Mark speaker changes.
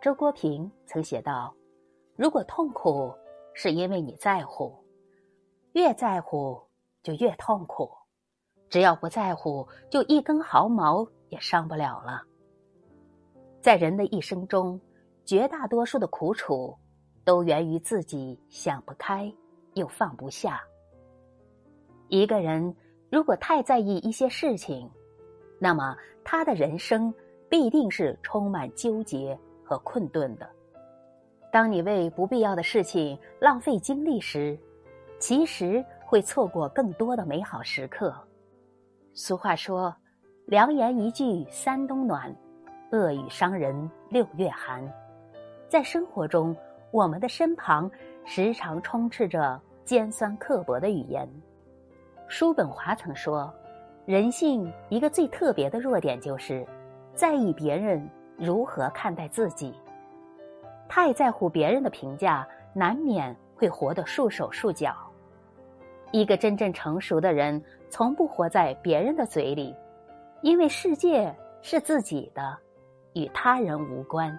Speaker 1: 周国平曾写道：“如果痛苦是因为你在乎，越在乎就越痛苦；只要不在乎，就一根毫毛也伤不了了。”在人的一生中，绝大多数的苦楚，都源于自己想不开又放不下。一个人如果太在意一些事情，那么他的人生必定是充满纠结和困顿的。当你为不必要的事情浪费精力时，其实会错过更多的美好时刻。俗话说：“良言一句三冬暖，恶语伤人六月寒。”在生活中，我们的身旁时常充斥着尖酸刻薄的语言。叔本华曾说。人性一个最特别的弱点，就是在意别人如何看待自己。太在乎别人的评价，难免会活得束手束脚。一个真正成熟的人，从不活在别人的嘴里，因为世界是自己的，与他人无关。